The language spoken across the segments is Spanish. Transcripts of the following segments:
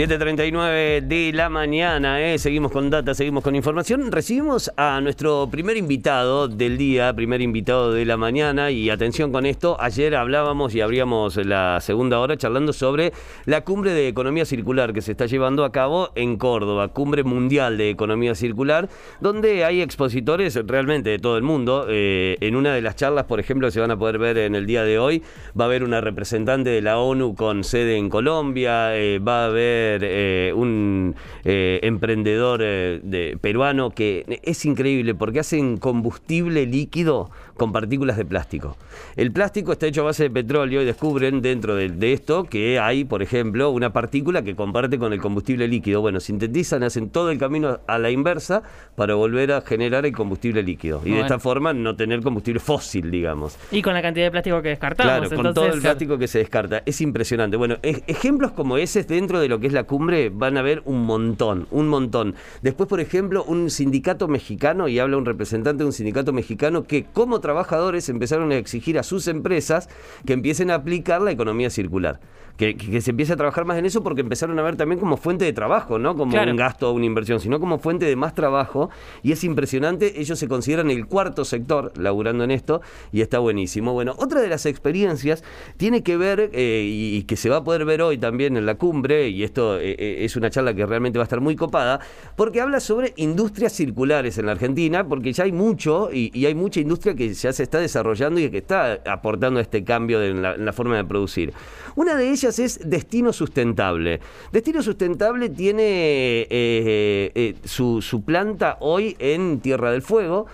7.39 de la mañana, ¿eh? seguimos con data, seguimos con información. Recibimos a nuestro primer invitado del día, primer invitado de la mañana, y atención con esto, ayer hablábamos y abríamos la segunda hora charlando sobre la cumbre de economía circular que se está llevando a cabo en Córdoba, cumbre mundial de economía circular, donde hay expositores realmente de todo el mundo. Eh, en una de las charlas, por ejemplo, se van a poder ver en el día de hoy, va a haber una representante de la ONU con sede en Colombia, eh, va a haber eh, un eh, emprendedor eh, peruano que es increíble porque hacen combustible líquido con partículas de plástico. El plástico está hecho a base de petróleo y descubren dentro de, esto que hay, por ejemplo, una partícula que comparte con el combustible líquido. Bueno, sintetizan, hacen todo el camino a la inversa para volver a generar el combustible líquido. Y de esta forma no tener combustible fósil, digamos. Y con la cantidad de plástico que descartamos. Claro, con todo el plástico que se descarta. Es impresionante. Bueno, ejemplos como ese dentro de lo que es la cumbre van a ver un montón, un montón. Después, por ejemplo, un sindicato mexicano, y habla un representante de un sindicato mexicano, que como trabajadores empezaron a exigir a sus empresas que empiecen a aplicar la economía circular que, se empiece a trabajar más en eso porque empezaron a ver también como fuente de trabajo, no como un gasto o una inversión, sino como fuente de más trabajo. Y es impresionante, ellos se consideran el cuarto sector laburando en esto y está buenísimo. Bueno, otra de las experiencias tiene que ver, eh, y, que se va a poder ver hoy también en la cumbre, y esto eh, eh, es una charla que realmente va a estar muy copada, porque habla sobre industrias circulares en la Argentina, porque ya hay mucho y, hay mucha industria que ya se está desarrollando y que está aportando este cambio en la forma de producir. Una de ellas es Destino Sustentable. Destino Sustentable tiene eh, eh, eh, su, su, planta hoy en Tierra del Fuego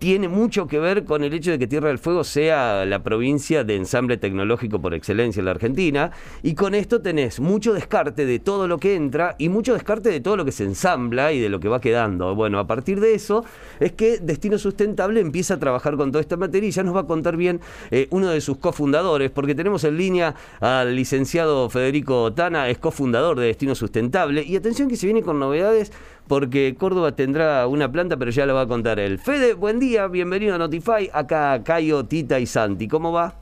tiene mucho que ver con el hecho de que Tierra del Fuego sea la provincia de ensamble tecnológico por excelencia en la Argentina, y con esto tenés mucho descarte de todo lo que entra y mucho descarte de todo lo que se ensambla y de lo que va quedando. Bueno, a partir de eso es que Destino Sustentable empieza a trabajar con toda esta materia y ya nos va a contar bien eh, uno de sus cofundadores, porque tenemos en línea al licenciado Federico Tana, es cofundador de Destino Sustentable, y atención que se viene con novedades porque Córdoba tendrá una planta, pero ya lo va a contar él. Fede, buen día, bienvenido a Notify. Acá Cayo, Tita y Santi. ¿Cómo va?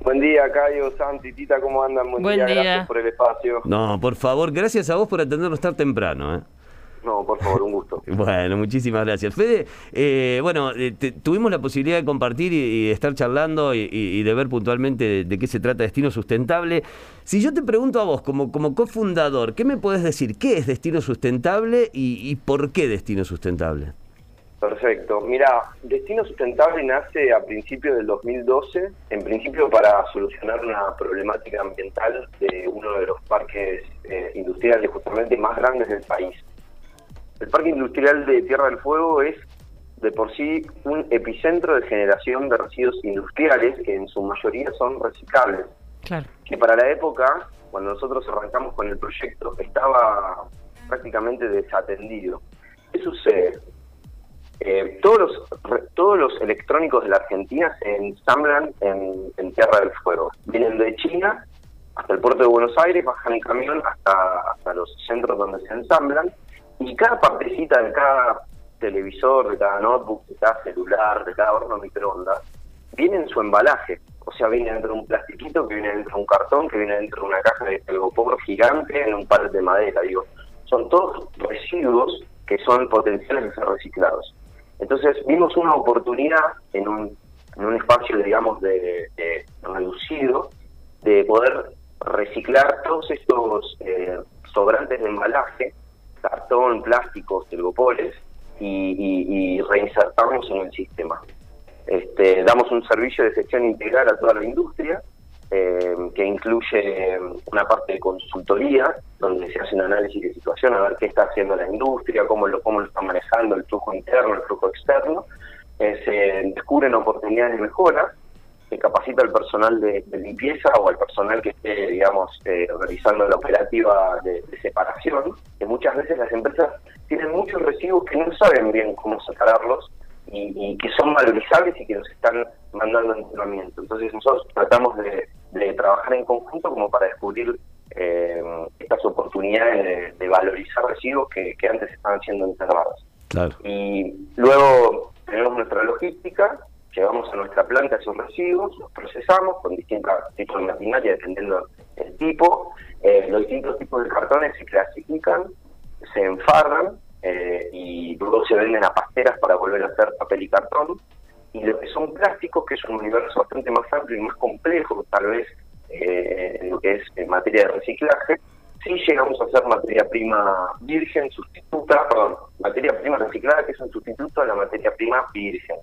Buen día, Cayo, Santi, Tita, ¿cómo andan? Buen, día, gracias por el espacio. No, por favor, gracias a vos por atendernos tan temprano. ¿eh? No, por favor, un gusto. bueno, muchísimas gracias. Fede, eh, bueno, eh, tuvimos la posibilidad de compartir y, de estar charlando y, de ver puntualmente de, qué se trata Destino Sustentable. Si yo te pregunto a vos, como, como cofundador, ¿qué me puedes decir? ¿Qué es Destino Sustentable y, por qué Destino Sustentable? Perfecto. Mira, Destino Sustentable nace a principios del 2012, en principio para solucionar una problemática ambiental de uno de los parques eh, industriales justamente más grandes del país. El Parque Industrial de Tierra del Fuego es de por sí un epicentro de generación de residuos industriales que en su mayoría son reciclables. Claro. Que para la época, cuando nosotros arrancamos con el proyecto, estaba prácticamente desatendido. ¿Qué sucede? Eh, todos, los, todos los electrónicos de la Argentina se ensamblan en, Tierra del Fuego. Vienen de China hasta el puerto de Buenos Aires, bajan en camión hasta, hasta los centros donde se ensamblan y cada partecita de cada televisor, de cada notebook, de cada celular, de cada horno microondas, viene en su embalaje. O sea, viene dentro de un plastiquito, que viene dentro de un cartón, que viene dentro de una caja de telgopor gigante en un par de madera. Digo, son todos residuos que son potenciales de ser reciclados. Entonces vimos una oportunidad en un, en un espacio, digamos, de, reducido, de poder reciclar todos estos eh, sobrantes de embalaje cartón, plásticos, telgopoles y, reinsertarnos en el sistema. Este, damos un servicio de gestión integral a toda la industria eh, que incluye una parte de consultoría donde se hace un análisis de situación a ver qué está haciendo la industria, cómo lo, cómo lo está manejando el flujo interno, el flujo externo. Eh, se descubren oportunidades de mejora se capacita al personal de, limpieza o al personal que esté, digamos, eh, realizando la operativa de, separación, que muchas veces las empresas tienen muchos residuos que no saben bien cómo separarlos y, que son valorizables y que nos están mandando entrenamiento. Entonces nosotros tratamos de, trabajar en conjunto como para descubrir eh, estas oportunidades de, valorizar residuos que, antes estaban siendo enterrados. Y luego tenemos nuestra logística, llevamos a nuestra planta esos residuos, los procesamos con distintos tipos de maquinaria dependiendo del tipo. Eh, los distintos tipos de cartones se clasifican, se enfarran eh, y luego se venden a pasteras para volver a hacer papel y cartón. Y lo que son plásticos, que es un universo bastante más amplio y más complejo, tal vez eh, lo que es en materia de reciclaje, sí llegamos a hacer materia prima virgen sustituta, perdón, materia prima reciclada que es un sustituto a la materia prima virgen.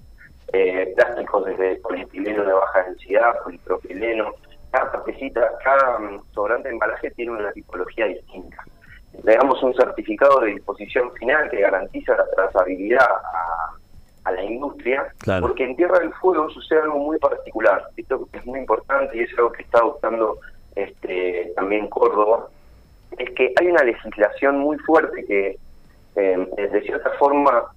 Eh, plásticos desde polietileno de baja densidad, polipropileno, cada tapecita, cada mm, sobrante de embalaje tiene una tipología distinta. Le damos un certificado de disposición final que garantiza la trazabilidad a, la industria, porque en Tierra del Fuego sucede algo muy particular. Esto es muy importante y es algo que está adoptando este, también Córdoba, es que hay una legislación muy fuerte que eh, de cierta forma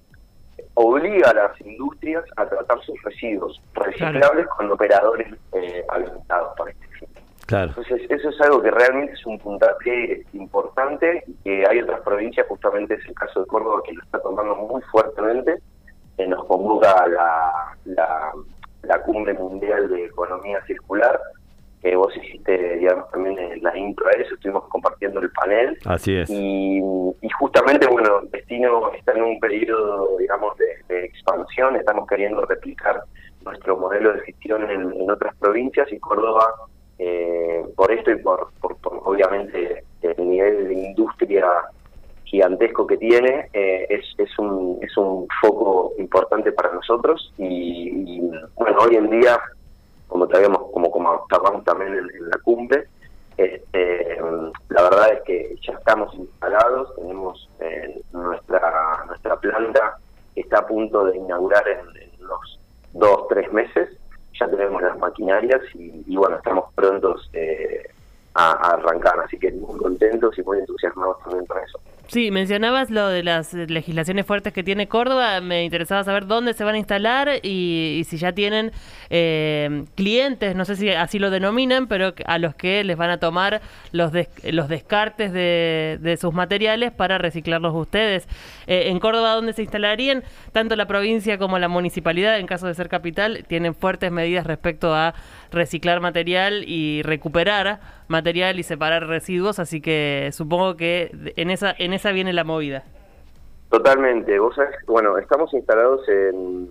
obliga a las industrias a tratar sus residuos reciclables con operadores eh, habilitados para este fin. Entonces, eso es algo que realmente es un puntapié importante y que hay otras provincias, justamente es el caso de Córdoba, que lo está tomando muy fuertemente. Eh, nos convoca la, la Cumbre Mundial de Economía Circular, que vos hiciste, digamos, también en la intro a eso, estuvimos compartiendo el panel. Así es. Y, justamente, bueno, Destino está en un periodo, digamos, de, expansión, estamos queriendo replicar nuestro modelo de gestión en, otras provincias y Córdoba, eh, por esto y por, por, obviamente, el nivel de industria gigantesco que tiene, eh, es, es, un, es un foco importante para nosotros y, y bueno, hoy en día como traíamos, como, como hablamos también en, la cumbre, este, la verdad es que ya estamos instalados, tenemos eh, nuestra nuestra planta que está a punto de inaugurar en, unos dos, tres meses, ya tenemos las maquinarias y, bueno, estamos prontos eh, a, a, arrancar, así que muy contentos y muy entusiasmados también para eso. Sí, mencionabas lo de las legislaciones fuertes que tiene Córdoba. Me interesaba saber dónde se van a instalar y, si ya tienen eh, clientes, no sé si así lo denominan, pero a los que les van a tomar los, los descartes de, sus materiales para reciclarlos ustedes. Eh, en Córdoba, ¿dónde se instalarían? Tanto la provincia como la municipalidad, en caso de ser capital, tienen fuertes medidas respecto a reciclar material y recuperar material y separar residuos, así que supongo que en esa en esa viene la movida. Totalmente. Vos sabés, bueno, estamos instalados en,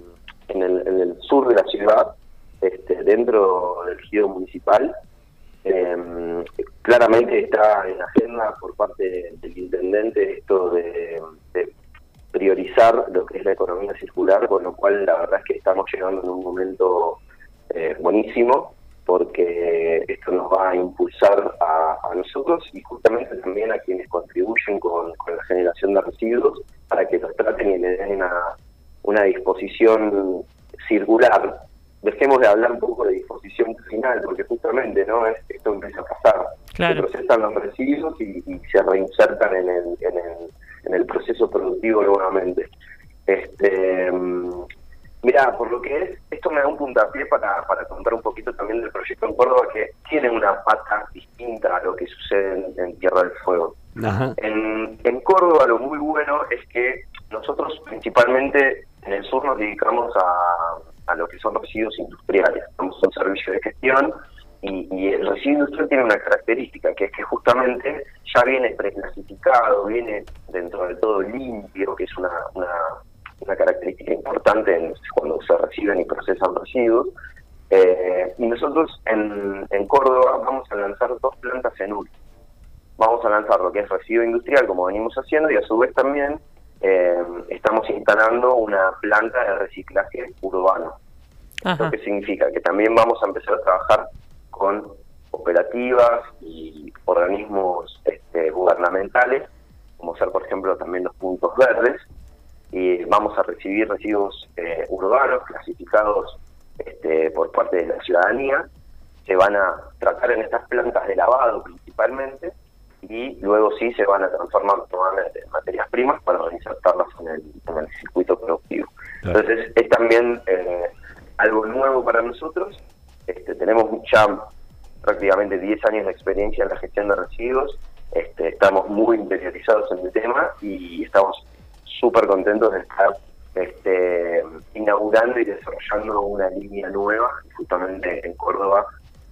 en, el, sur de la ciudad, este, dentro del río municipal. Em, claramente está en agenda por parte del intendente esto de, priorizar lo que es la economía circular, con lo cual la verdad es que estamos llegando en un momento eh, buenísimo porque esto nos va a impulsar a, nosotros y justamente también a quienes contribuyen con, la generación de residuos para que los traten y le den una, disposición circular. Dejemos de hablar un poco de disposición final, porque justamente no es esto empieza a pasar. Se procesan los residuos y, se reinsertan en el, en el, en el proceso productivo nuevamente. Este, Mira, por lo que es, esto me da un puntapié para, para contar un poquito también del proyecto en Córdoba, que tiene una pata distinta a lo que sucede en, Tierra del Fuego. En, en Córdoba lo muy bueno es que nosotros principalmente en el sur nos dedicamos a, a lo que son residuos industriales. Somos un servicio de gestión y, el residuo industrial tiene una característica, que es que justamente ya viene preclasificado, viene dentro de todo limpio, que es una, una una característica importante cuando se reciben y procesan residuos. Eh, y nosotros en, en, Córdoba vamos a lanzar dos plantas en uno. Vamos a lanzar lo que es residuo industrial, como venimos haciendo, y a su vez también eh, estamos instalando una planta de reciclaje urbano. Lo que significa que también vamos a empezar a trabajar con operativas y organismos este, gubernamentales, como ser, por ejemplo, también los puntos verdes, y vamos a recibir residuos eh, urbanos clasificados este, por parte de la ciudadanía, se van a tratar en estas plantas de lavado principalmente y luego sí se van a transformar nuevamente en materias primas para insertarlas en el, circuito productivo. Entonces es también eh, algo nuevo para nosotros, este, tenemos ya prácticamente 10 años de experiencia en la gestión de residuos, este, estamos muy interiorizados en el tema y estamos súper contentos de estar este, inaugurando y desarrollando una línea nueva, justamente en Córdoba,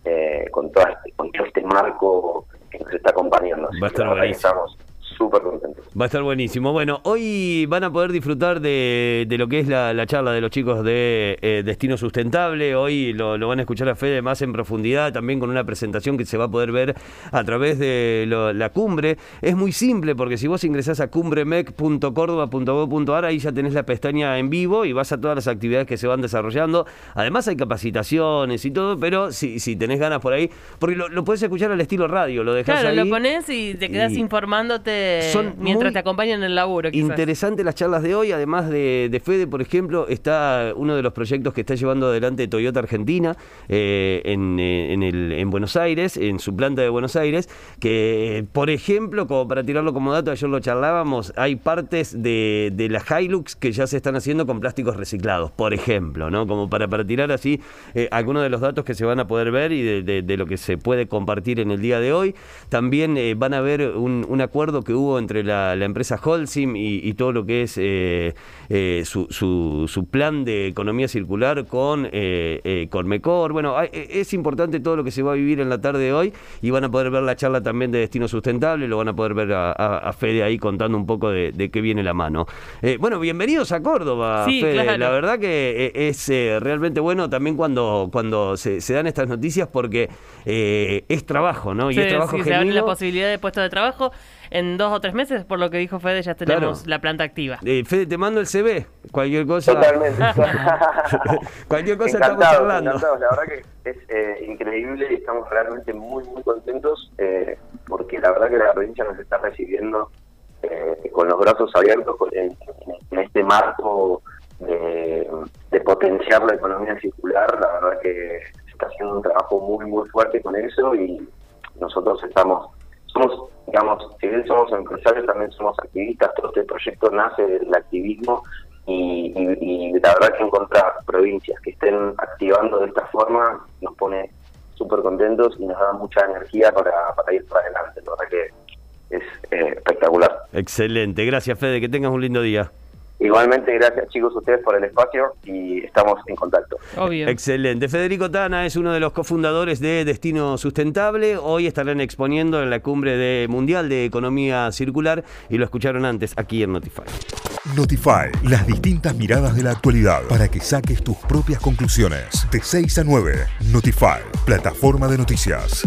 eh, con, todo este, con todo este marco que nos está acompañando. Va a estar estamos súper contentos. Va a estar buenísimo. Bueno, hoy van a poder disfrutar de, lo que es la, charla de los chicos de eh, Destino Sustentable. Hoy lo, van a escuchar a Fede más en profundidad, también con una presentación que se va a poder ver a través de la cumbre. Es muy simple porque si vos ingresás a cumbremec.córdoba.gov.ar, ahí ya tenés la pestaña en vivo y vas a todas las actividades que se van desarrollando. Además hay capacitaciones y todo, pero si, si tenés ganas por ahí, porque lo, lo puedes escuchar al estilo radio, lo dejás claro, lo pones y te quedas informándote son mientras te acompañan en el laburo. Quizás. Interesante las charlas de hoy, además de, Fede, por ejemplo, está uno de los proyectos que está llevando adelante Toyota Argentina eh, en, eh, en, Buenos Aires, en su planta de Buenos Aires, que, por ejemplo, como para tirarlo como dato, ayer lo charlábamos, hay partes de, de la Hilux que ya se están haciendo con plásticos reciclados, por ejemplo, ¿no? Como para, para tirar así eh, algunos de los datos que se van a poder ver y de, de, lo que se puede compartir en el día de hoy. También van a ver un, un acuerdo que hubo entre la, empresa Holcim y, todo lo que es eh, eh, su, su, plan de economía circular con eh, Cormecor. Bueno, es importante todo lo que se va a vivir en la tarde de hoy y van a poder ver la charla también de Destino Sustentable, lo van a poder ver a, Fede ahí contando un poco de, qué viene la mano. bueno, bienvenidos a Córdoba, Fede. La verdad que es realmente bueno también cuando, cuando se, dan estas noticias porque es trabajo, ¿no? Y es trabajo sí, se dan la posibilidad de puesto de trabajo en dos o tres meses, por lo que dijo Fede, ya tenemos la planta activa. Eh, Fede, te mando el CV. Cualquier cosa. Totalmente. cualquier cosa estamos hablando. La verdad que es eh, increíble y estamos realmente muy, muy contentos eh, porque la verdad que la provincia nos está recibiendo con los brazos abiertos en, este marco de, de potenciar la economía circular. La verdad que se está haciendo un trabajo muy, muy fuerte con eso y nosotros estamos somos, digamos, si bien somos empresarios, también somos activistas, todo este proyecto nace del activismo y, la verdad que encontrar provincias que estén activando de esta forma nos pone súper contentos y nos da mucha energía para, ir para adelante, la verdad que es eh, espectacular. Excelente, gracias Fede, que tengas un lindo día. Igualmente, gracias chicos ustedes por el espacio y estamos en contacto. Excelente. Federico Tana es uno de los cofundadores de Destino Sustentable. Hoy estarán exponiendo en la cumbre de Mundial de Economía Circular y lo escucharon antes aquí en Notify. Notify, las distintas miradas de la actualidad para que saques tus propias conclusiones. De 6 a 9, Notify, plataforma de noticias.